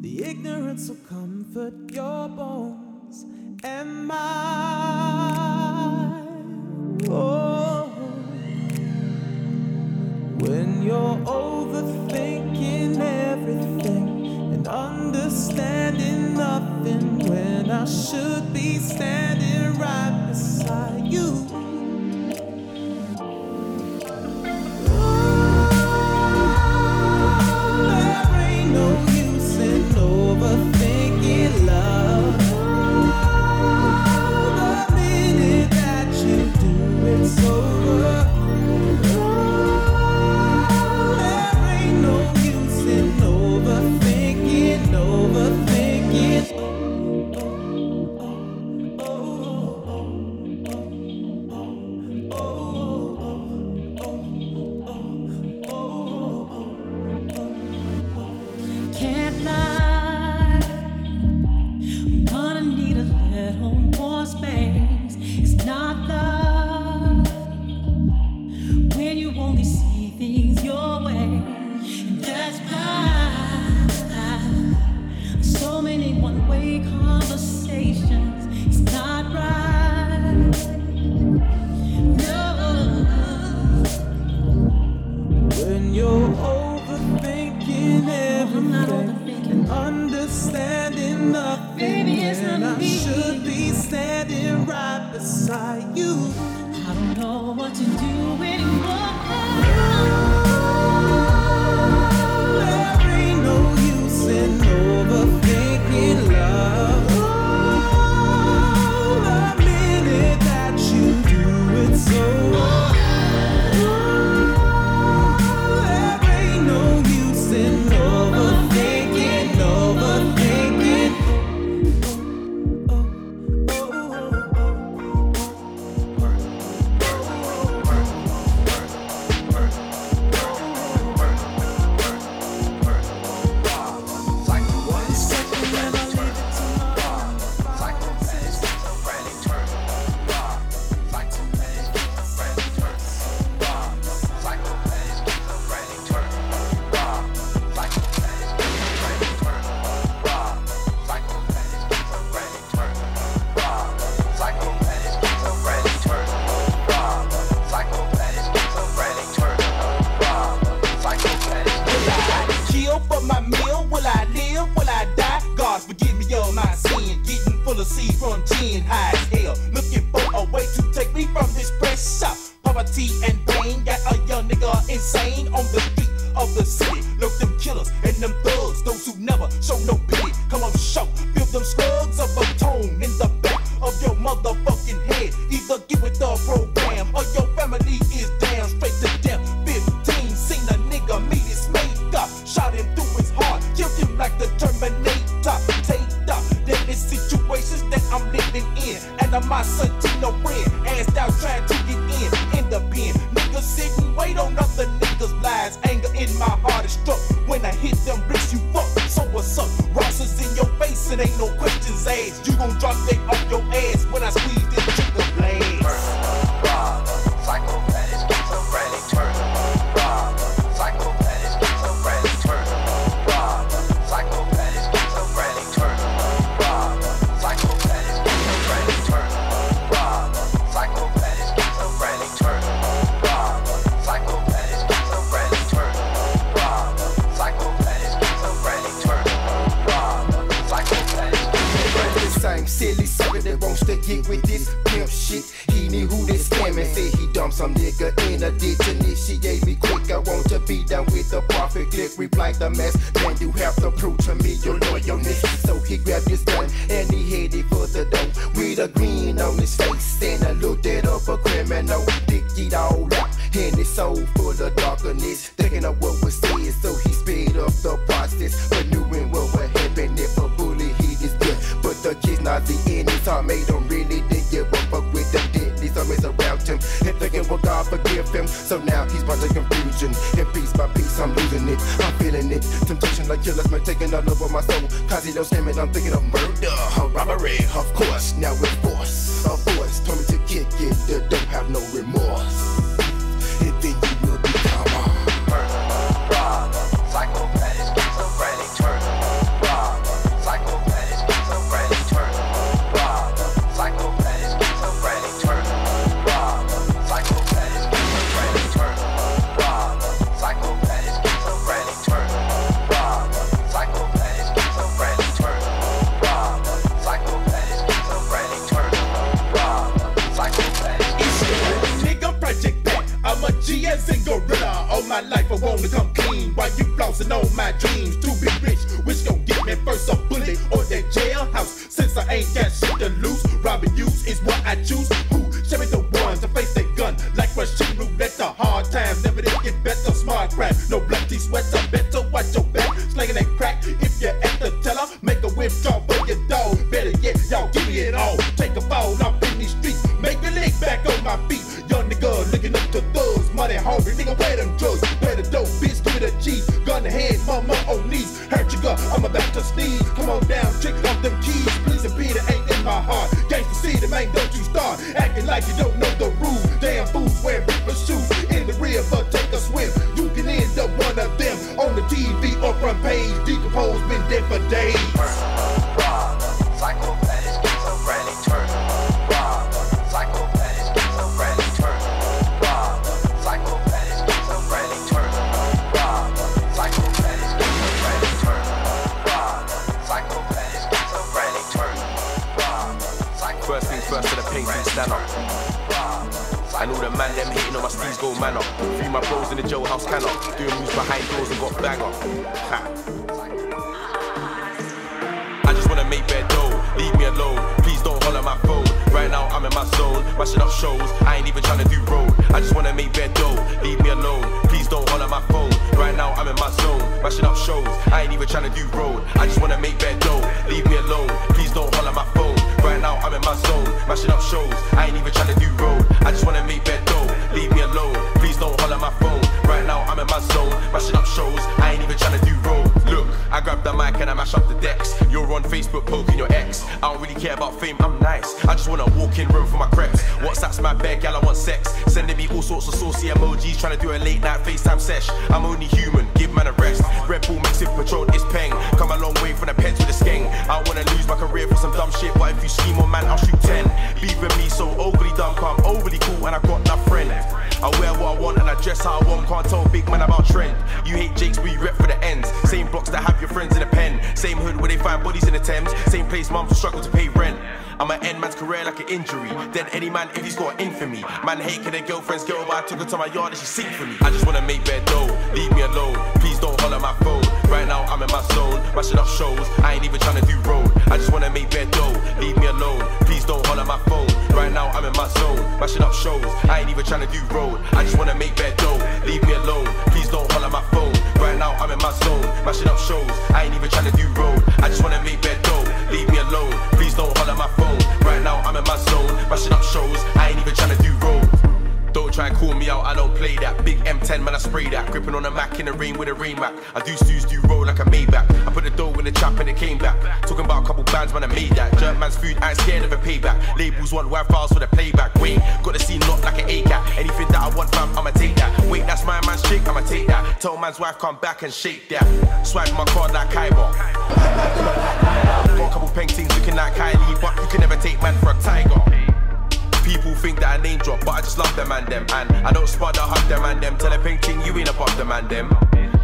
The ignorance will comfort your bones. and mine. Oh, when you're overthinking everything and understanding nothing, when I should be standing right beside you. was. So he grabbed his gun and he headed for the door with a grin on his face. And I looked at up a criminal, dicked it all up. And his soul full of darkness, thinking of what was said. So he sped up the process, but knowing what would happen if a bully hit his death. But the kids not the end, his heart made him really think it would fuck with the deadly zombies around him. And thinking, will God forgive him? So now he's part of confusion. And piece by piece, I'm losing it. I'm feeling it. Temptation killing the killers, man, taking another of my soul. Cause he don't screaming, I'm thinking of murder, robbery, of course. Now it's wanna come clean. While you flossing on my dreams jailhouse can up. Doing moves behind doors and got bang up. Ha. I just wanna make bed dough, leave me alone. Please don't holler my phone. Right now I'm in my zone, mashing up shows. I ain't even trying to do road. I just wanna make bed dough, leave me alone. Please don't holler my phone. Right now I'm in my zone, mashing up shows. I ain't even trying to do road. I just wanna make bed dough, leave me alone. Please don't holler my phone. Right now I'm in my zone, mashing up shows. I ain't even trying the mic and I mash up the decks. You're on Facebook poking your ex. I don't really care about fame, I'm nice. I just wanna walk in room for my creps. WhatsApp's my bed, gal, I want sex. Sending me all sorts of saucy emojis, trying to do a late night FaceTime sesh. I'm only human, give man a rest. Red Bull mixed with Patron is peng. Career for some dumb shit, but if you scheme on man, I'll shoot 10. Leaving me so overly dumb, come overly cool, and I got no friend. I wear what I want and I dress how I want, can't tell big man about trend. You hate Jakes, but you rep for the ends. Same blocks that have your friends in the pen. Same hood where they find bodies in the Thames. Same place mums struggle to pay rent. I'ma end man's career like an injury. Then any man if he's got in for me. Man hate can their girlfriend's girl, but I took her to my yard and she sing for me. I just wanna make bed dough, leave me alone. Please don't holler my phone. Right now I'm in my zone, mashing up shows. I ain't even trying to do road. I just wanna make bed dough, leave me alone. Please don't holler my phone. Right now I'm in my zone, mashing up shows. I ain't even trying to do road. I just wanna make bed dough, leave me alone. Please don't holler my phone. Right now I'm in my zone, mashing up shows. I ain't even trying to do road. I just wanna make bed dough, leave me alone. Please don't holler my phone. Mashing up shows. I ain't even trying to do road. Don't try and call me out, I don't play that. Big M10, man, I spray that. Gripping on a Mac in the rain with a rain Mac. I do stews, do roll like a Maybach. I put the dough in the trap and it came back. Talking about a couple bands, man, I made that. Jerk man's food, I ain't scared of a payback. Labels want WAV files for the playback. Wait, got the scene not like an A-cat. Anything that I want, fam, I'ma I'ma take that. Tell man's wife, come back and shake that. Swipe my card like Kaiba. Got a couple paintings looking like Kylie, but you can never take man for a tiger. People think that I name drop, but I just love them and them. And I don't spot the hug them and them. Tell a painting you ain't above them and them.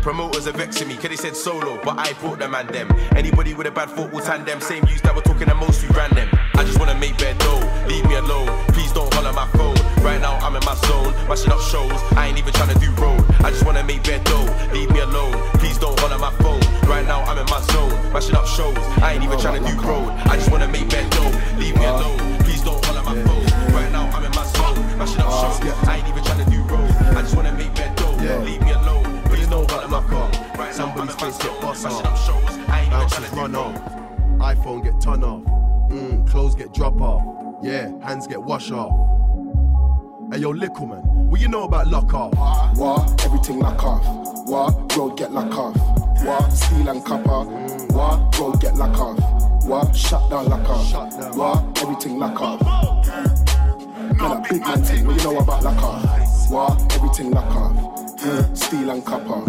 Promoters are vexing me, cause they said solo, but I brought them and them. Anybody with a bad thought will tandem. Same use that were talking the most, we ran them. I just wanna make bed dough, leave me alone. Please don't holler my phone. Right now I'm in my zone, mashing up shows. I ain't even trying to do road. I just wanna make bed dough, leave me alone. Please don't holler my phone. Right now I'm in my zone, mashing up shows. I ain't even trying to do road. I just wanna make bed dough, leave me alone. Please don't holler my phone. Right now I'm in my zone, mashing up shows. I ain't even trying to do road. I just wanna make bed dough, leave me alone. Please don't holler my phone. Right now I'm in my zone, mashing up shows. I ain't even trying to do run road. off. iPhone get turn off. Mm, clothes get drop off. Yeah, hands get wash off. Hey yo, Lickle man, what you know about lock off? What? Everything lock off. What? Road get lock off. What? Steel and copper. What? Road get lock off. What? Shut down lock off. What? Everything lock off. Man, a big man thing. What you know about lock off? What? Everything lock off. Mm, Steel and copper.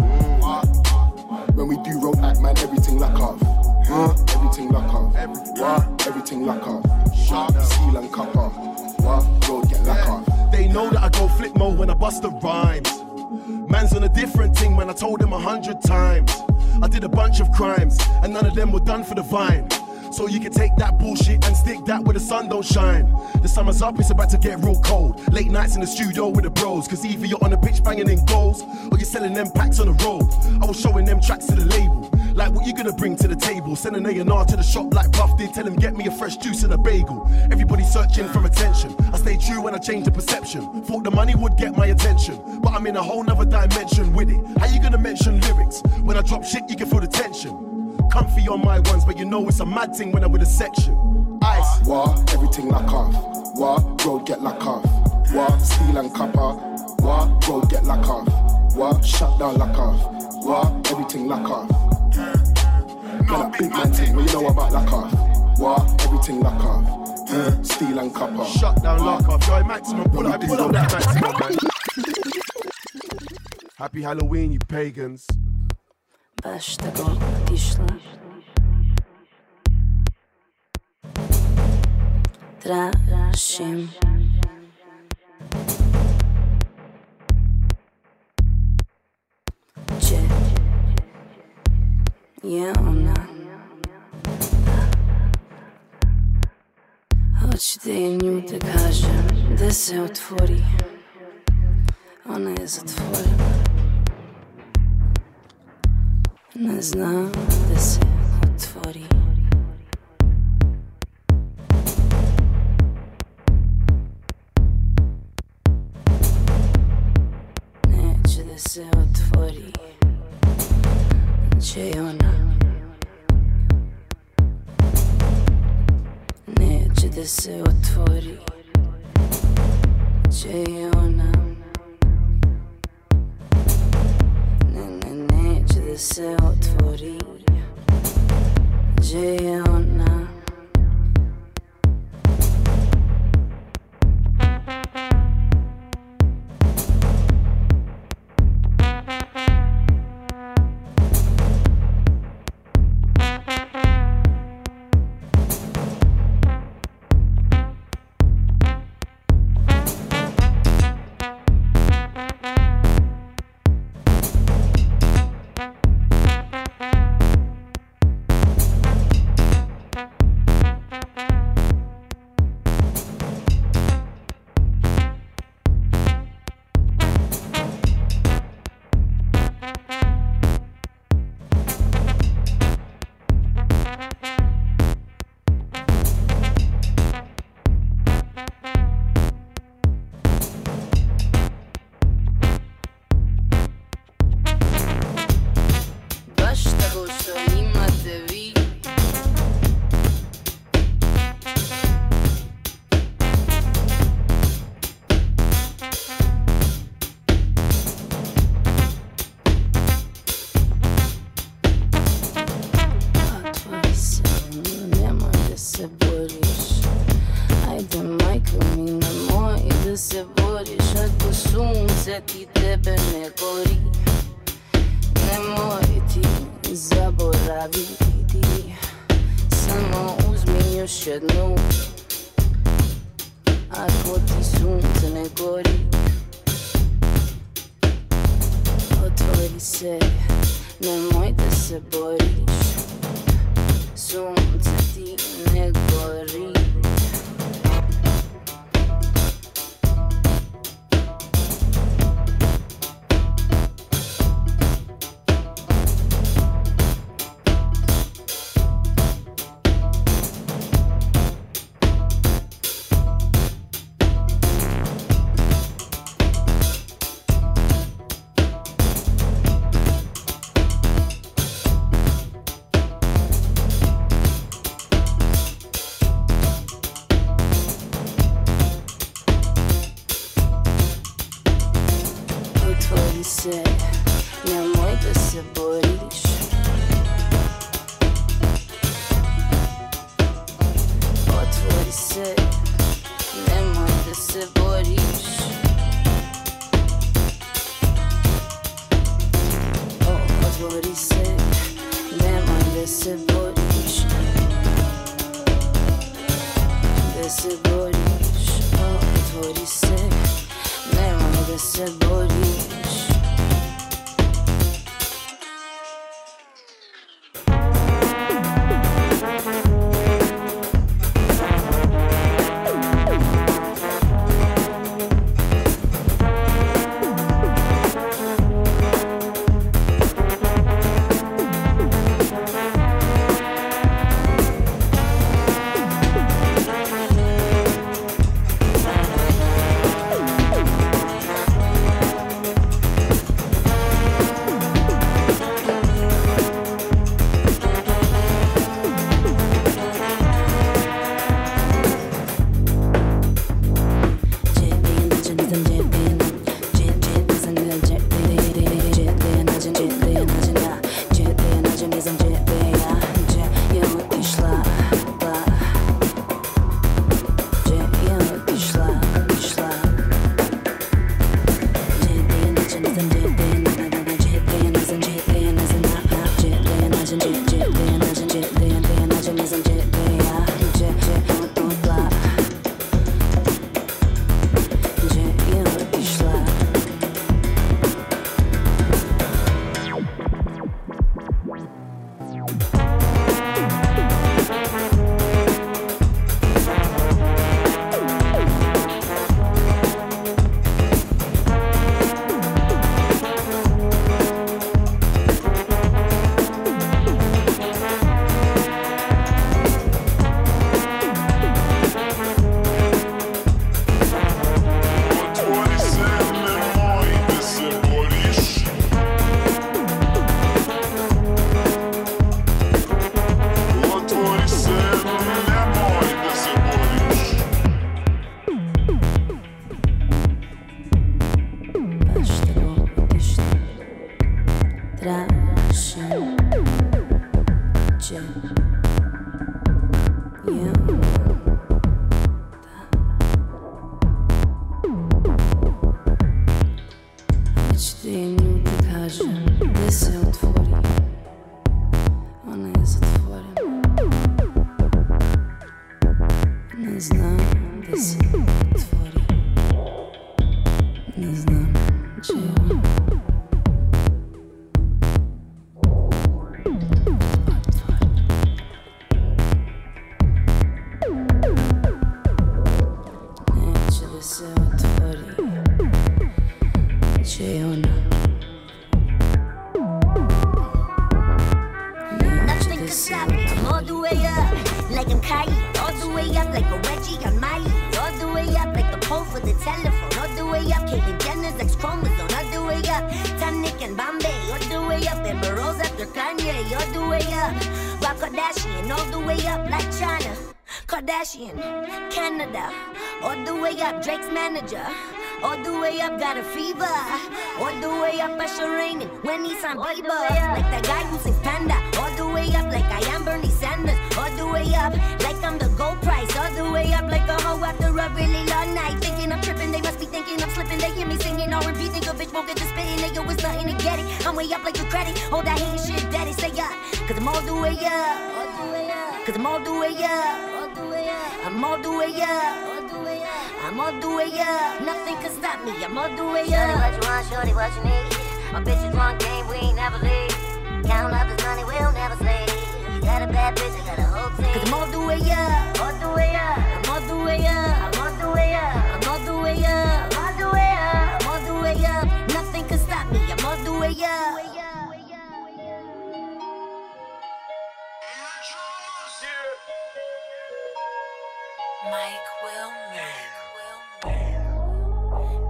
When we do road act, man, everything lock off. Huh? Everything lock off. What? Everything lock off. Steel and copper. What? Road get lock off. They know that I go flip mode when I bust the rhymes. Man's on a different thing, man. I told him a hundred times. I did a bunch of crimes, and none of them were done for the vine. So you can take that bullshit and stick that where the sun don't shine. The summer's up, it's about to get real cold. Late nights in the studio with the bros. Cause either you're on the pitch banging in goals, or you're selling them packs on the road. I was showing them tracks to the label. Like what you gonna bring to the table? Send an A&R to the shop like Puff did. Tell him get me a fresh juice and a bagel. Everybody searching for attention. I stay true when I change the perception. Thought the money would get my attention, but I'm in a whole nother dimension with it. How you gonna mention lyrics? When I drop shit, you can feel the tension. Comfy on my ones, but you know it's a mad thing when I'm with a section. Ice. Uh, War, everything lock off. War, road get lock off. War, steel and copper. War, road get lock off. War, shut down lock off. War, everything lock off. Got that big man thing, what you know about lock off? War, everything lock off. Uh, steel and copper. Shut down, lock off. Yo, maximum, pull up, pull up that maximum, man. Happy Halloween, you pagans. Baš tako otišla Tražim Če je ona Hoćete i nju da kažem Da se otvori Ona je zatvorena Ne znam muitos sabores. Sunt-te negócio. Up. Kardashian, all the way up like China. Kardashian, Canada, all the way up, Drake's manager. All the way up, got a fever. All the way up, it's raining when he's on Bieber. Like that guy who sings Panda. All the way up, like I am Bernie Sanders. All the way up, like I'm the gold price. Drive the way up like a hoe after a really long night. Thinking I'm tripping, they must be thinking I'm slipping. They hear me singing R&B, think a bitch won't get the spitting. Nigga, it's nothing to get it. I'm way up like a credit. Hold that hating shit, daddy, say up. Cause I'm all the way up. Cause I'm all the way up. I'm all the way up. I'm all the way up. Nothing can stop me. I'm all the way up. Shorty, what you want? Shorty, what you need? My bitches want game, we ain't never leave. Count up his money, we'll never sleep got a bad bitch, I got a whole team. Cause I'm all the way up. All the way up. I'm all the way up. I'm all the way up. I'm all the way up. I'm all the way up. I'm all the way up. Nothing can stop me. I'm all the way up. Mike Wilmer.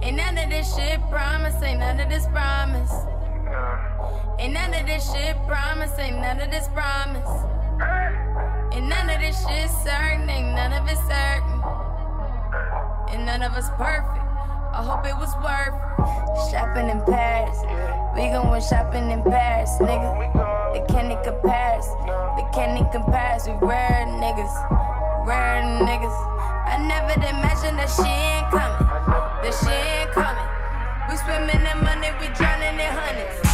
Ain't none of this shit promise, ain't none of this promise. Ain't none of this shit promise, ain't none of this promise. And Ain't none of this shit certain, ain't none of it certain. And none of us perfect. I hope it was worth shopping in Paris. We goin' shopping in Paris, nigga. They can't even pass, They can't even pass. We rare niggas, rare niggas. I never imagined that she ain't coming. That she ain't coming. We swimming in money, we drowning in hundreds.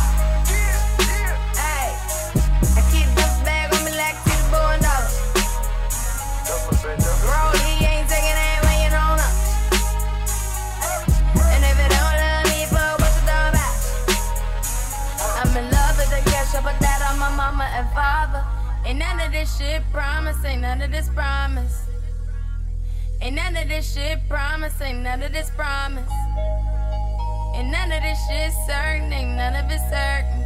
Ain't none of this shit promise, ain't none of this promise. Ain't none of this shit promise, ain't none of this promise. Ain't none of this shit certain, ain't none of it certain.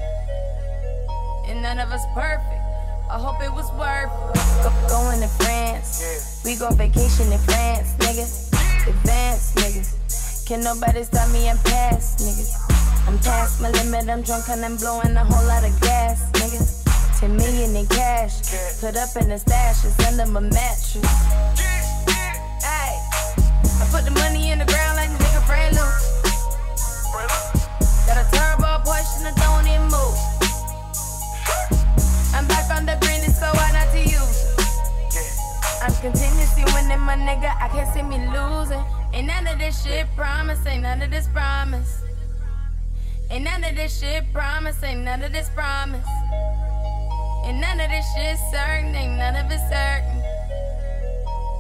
And none of us perfect. I hope it was worth it. going to France. We go vacation in France, niggas. Advance, niggas. Can nobody stop me? and pass, niggas. I'm past my limit. I'm drunk and I'm blowing a whole lot of gas, niggas. Ten million in cash, put up in the stash, it's under my mattress. I put the money in the ground like a nigga Fred Loose. Got a turbo push and I don't even move. I'm back on the green, it's so hard not to use. I'm continuously winning, my nigga. I can't see me losing. Ain't none of this shit promise, ain't none of this promise. Ain't none of this shit promise, ain't none of this promise certain, ain't none of it certain.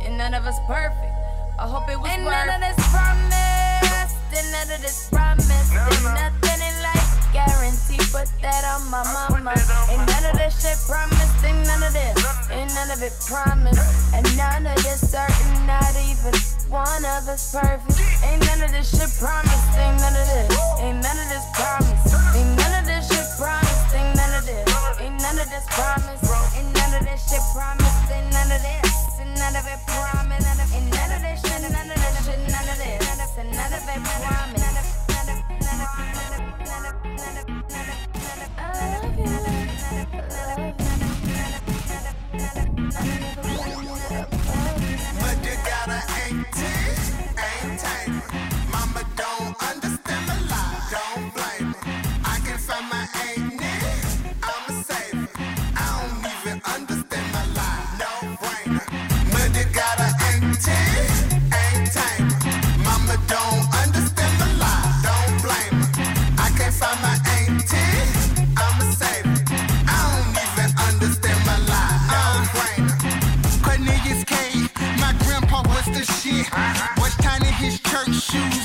And none of us perfect. I hope it was Ain't worth. none of this promise, and none of this promise. There's nothing in life guarantee, put that on my mama. Ain't none of this shit promised, ain't none of this, ain't none of it promised. And none of this certain, not even one of us perfect. Ain't none of this shit promised, ain't none of this, ain't none of this promised. Ain't of this none of this shit promised, ain't none of this, ain't none of it. choose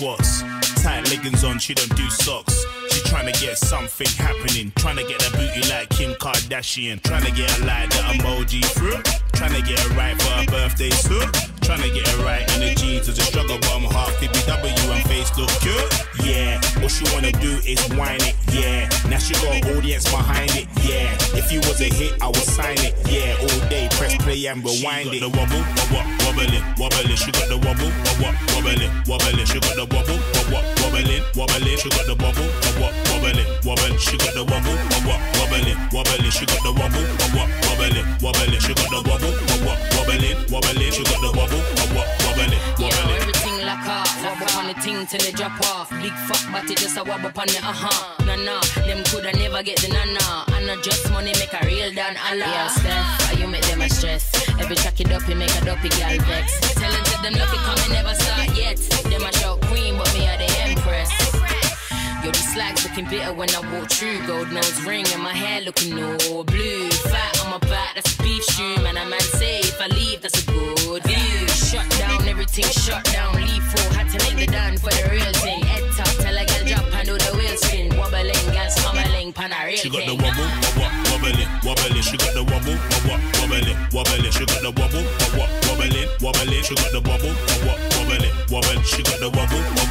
Kardashian. Trying to get something happening Tryna get a booty like kim kardashian tryna get the emoji through. Trying to get it right for her birthday soon. Trying to get it right in the jeans is a struggle, but I'm half BBW and face look good. Yeah, all she wanna do is whine it. Yeah, now she got an audience behind it. Yeah, if you was a hit, I would sign it. Yeah, all day press play and rewind it. The wobble, what wobble wobbling. She got the wobble, what wobble wobbling. She got the wobble, Wobble what wobble wobbling, she got the wobble, a what wobbling, wobbling, she got the wobble, Wobble what wobble wobbling, she got the wobble, Wobble what wobble wobbling, she got the wobble, Wobble what wobble wobbling, she got the wobble, a what wobbling. Everything like a wobble on the ting till it drop off. Big fuck, but it just a wobble on the uh huh. Nana, them coulda never get the nana. nah. And not just money make a real dan Allah. Yeah, Steph, you make them a stress. Every track it up, you make a dopey girl vex. Tell it to them, lucky it coming, never start yet. Them a shout put me at the Empress. Yo, these slags looking bitter when I walk through. Gold nose ring and my hair looking all blue. Fat on my back, that's a beef shoe. Man, I man say if I leave, that's a good view. Shut down, everything shut down. Leave for had to make the done for the real thing. Head top, tell a girl drop, handle the wheel spin. Wobbling, gal smumbling, pan a real She got the wobble, wobble, wobbling, wobbling. She got the wobble, wobble, wobbling, wobbling. She got the wobble, wobble, wobbling, wobbling. She got the wobble, wobble, wobbling, wobbling. She got the wobble, wobble.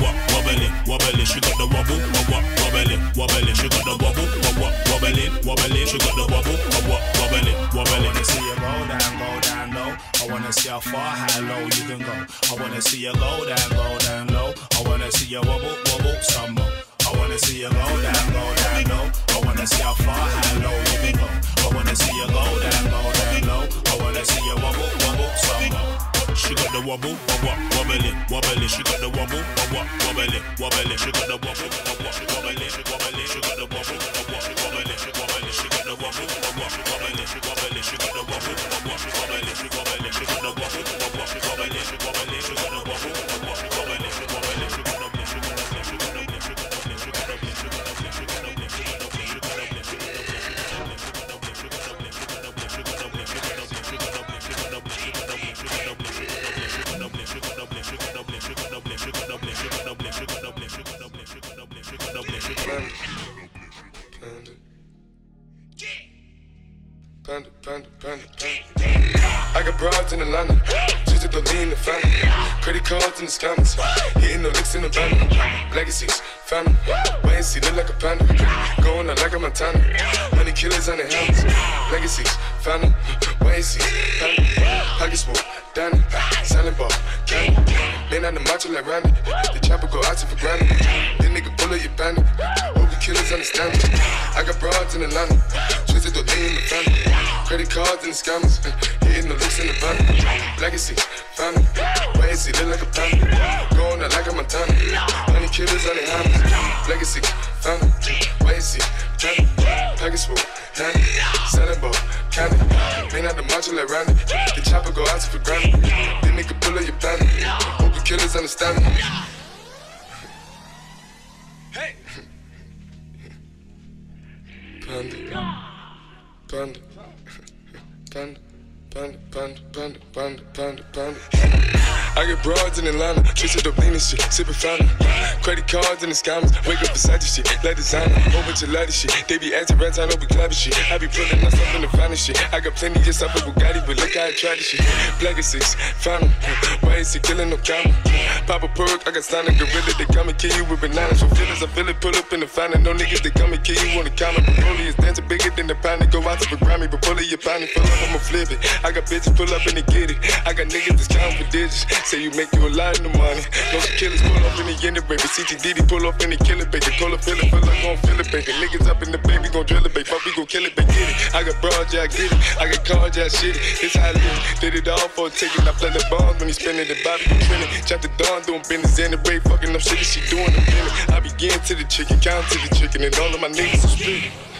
Wobbling. She got the wobble, wobble, wobbling, wobbling, wobble. She got the wobble, wobble, wobbling, wobbling, wobble. She got the wobble, wobble, wobbling, wobbling. wobble it. See you go down, go down low. I wanna see how far, how low you can go. I wanna see you go down, go down low. I wanna see you wobble, wobble some more wanna see you go down, low down low. I wanna see how far, high, low you can go. I wanna see you go down, low down low. I wanna see you wobble, wobble some more. She got the wobble, wobble, wobble it, wobble it. She got the wobble, wobble, wobble it, wobble it. She got the wobble, wobble, she wobble it, she wobble it. She got the wobble, wobble, she wobble it, she wobble it. She got the wobble, wobble, she wobble it, she wobble it. She got the wobble. Panda, panda, panda, panda. I got broads in Atlanta, just to lean the family. Credit cards in the scammers, hitting the licks in the van. Legacies, family, wait and see, look like a panda. Going out like a Montana, money killers on the helmets. Legacies, family, wait and see, family. Pockets full, Danny, selling ball, candy. Man on the macho like Randy, the chopper go out to for granted. This nigga pull up your bandit, hope killers understand me. I got broads in Atlanta, twisted the lean in the family. Credit cards and the scammers, hitting the looks in the van. Legacy, family, wait and see, look like a panda. Going out like a Montana, honey killers on the hammers. Legacy, family, and see, family. Package full, Selling ball, candy. Man out the macho like Randy, the chopper go out for granted. This nigga pull up your bandit, hope the killers understand me. Hey! Panda. Panda. Panda. Panda, panda, panda, panda, panda, panda. I get broads in Atlanta, twisted up lean and shit, sippin' fountain. Credit cards in the scammers, wake up beside this shit, like designer, of ladder shit. They be acting rats, I know we clapping shit. I be pulling myself in the finest shit. I got plenty just off of Bugatti, but look how I try this shit. Black is six, fountain, why is he killing no camera? Pop a perk, I got signed a gorilla, they come and kill you with bananas. For feelings, I feel it, pull up in the fountain. No niggas, they come and kill you on the counter. Broly is dancing bigger than the pound, go out to the Grammy, but pull it, your pound, pull up, I'ma flip it. I got bitches pull up and they get it. I got niggas that's counting for digits. Say you make you a lot of money. No killers pull up in the end baby. CTDD pull up in the killer baby. Call a feeling, feel like gon' feel it, baby. Niggas up in the baby, gon' drill it, baby. Fuck, we gon' kill it, baby. Get it. I got broad, yeah, I get it. I got cards, yeah, shit it. It's how I live. Did it all for a ticket. I play the bonds when he spinning the Bobby be trending. Chop the dawn, doing business in the break. Fucking up shit, she doing. I begin to the chicken, count to the chicken, and all of my niggas are split.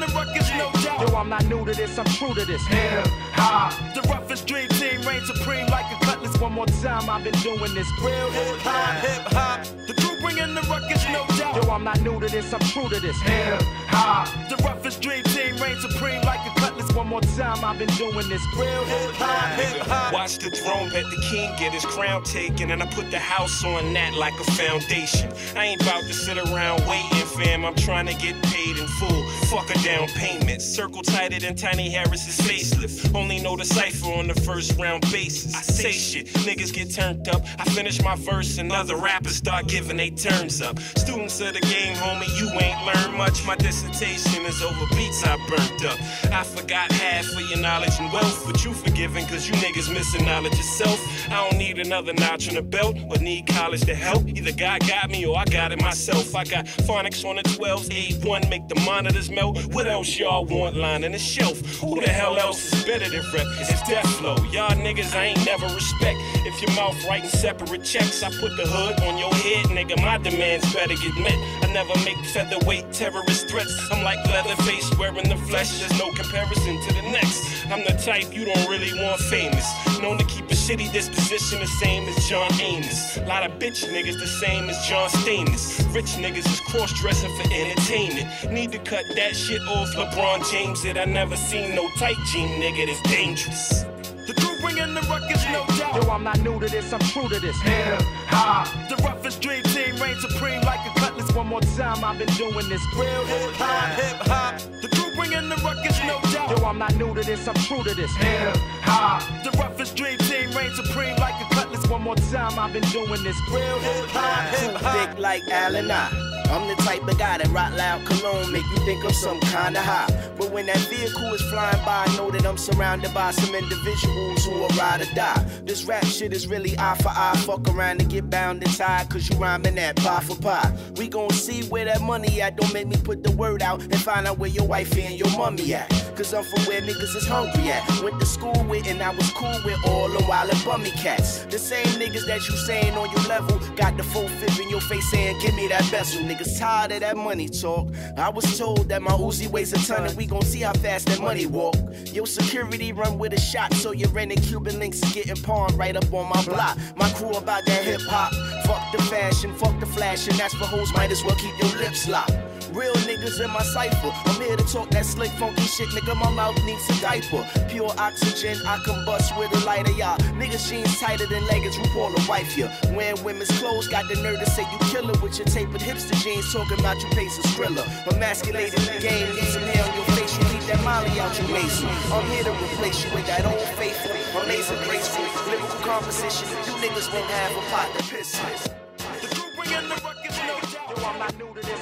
The ruckus, no doubt. Yo, I'm not new to this, I'm true to this. Hip hop. The roughest dream team reigns supreme like a cutlass. One more time, I've been doing this real hip hop, hip hop. The crew bringing the ruckus, no doubt. Yo, I'm not new to this, I'm true to this. Hip hop. The roughest dream team reigns supreme like a cutlass. One more time, I've been doing this real hip hop, hip hop. Watch the throne, bet the king get his crown taken, and I put the house on that like a foundation. I ain't about to sit around waiting, fam. I'm trying to get paid in full. Fuck a down payment. Circle tighter than Tiny Harris's facelift. Only know the cipher on the first round basis. I say shit, niggas get turned up. I finish my verse, and other rappers start giving they turns up. Students of the game, homie, you ain't learned much. My dissertation is over beats I burnt up. I forgot half of your knowledge and wealth, but you forgiven cause you niggas missing knowledge yourself. I don't need another notch on the belt or need college to help. Either God got me or I got it myself. I got phonics on the 12s, A1, make the monitors melt. Melt. What else y'all want lining the shelf? Who the hell else is better than rep? It's Death Flow. Y'all niggas I ain't never respect. If your mouth writing separate checks, I put the hood on your head, nigga. My demands better get met. I never make featherweight terrorist threats. I'm like Leatherface wearing the flesh. There's no comparison to the next. I'm the type you don't really want famous. Known to keep a shitty disposition the same as John Amos. Lot of bitch niggas the same as John Stamos. Rich niggas is cross dressing for entertainment. Need to cut that shit off. LeBron James that I never seen no tight jean nigga that's dangerous. The crew bringing the ruckus, no doubt. Yo, I'm not new to this, I'm true to this. Hip hop. The roughest dream team reigns supreme like a cutlass. One more time, I've been doing this. Real hip hop, hip hop. The crew bringing the ruckus, no doubt. Yo, I'm not new to this, I'm true to this. Hip hop. The roughest dream team reigns supreme like a cutlass. One more time, I've been doing this. Real hip hop, hip hop. Thick like Allen I. I'm the type of guy that rock loud cologne, make you think I'm some kinda high. But when that vehicle is flying by, I know that I'm surrounded by some individuals who will ride or die. This rap shit is really eye for eye. Fuck around and get bound and tied, cause you rhyming that pie for pie. We gon' see where that money at. Don't make me put the word out and find out where your wifey and your mommy at. Cause I'm from where niggas is hungry at. Went to school with and I was cool with all the wild and bummy cats. The same niggas that you saying on your level got the full fifth in your face saying, Give me that bezel. Niggas tired of that money talk. I was told that my Uzi weighs a ton and we gon' see how fast that money walk. Your security run with a shot, so your rented Cuban links is getting pawned right up on my block. My crew about that hip hop. Fuck the fashion, fuck the flash, and that's for hoes. Might as well keep your lips locked. Real niggas in my cipher. I'm here to talk that slick, funky shit, nigga. My mouth needs a diaper. Pure oxygen, I combust with a lighter, y'all. Niggas jeans tighter than leggings, RuPaul a wife here. Wearing women's clothes, got the nerve to say you killer with your tapered hipster jeans, talking about you pace a thriller. Emasculated game, need some hair on your face, you keep that molly out your mason. I'm here to replace you with that old faithful, amazing, graceful, lyrical composition. You niggas won't have a pot to piss. The crew bringing the no doubt. Yo, I'm not new to this.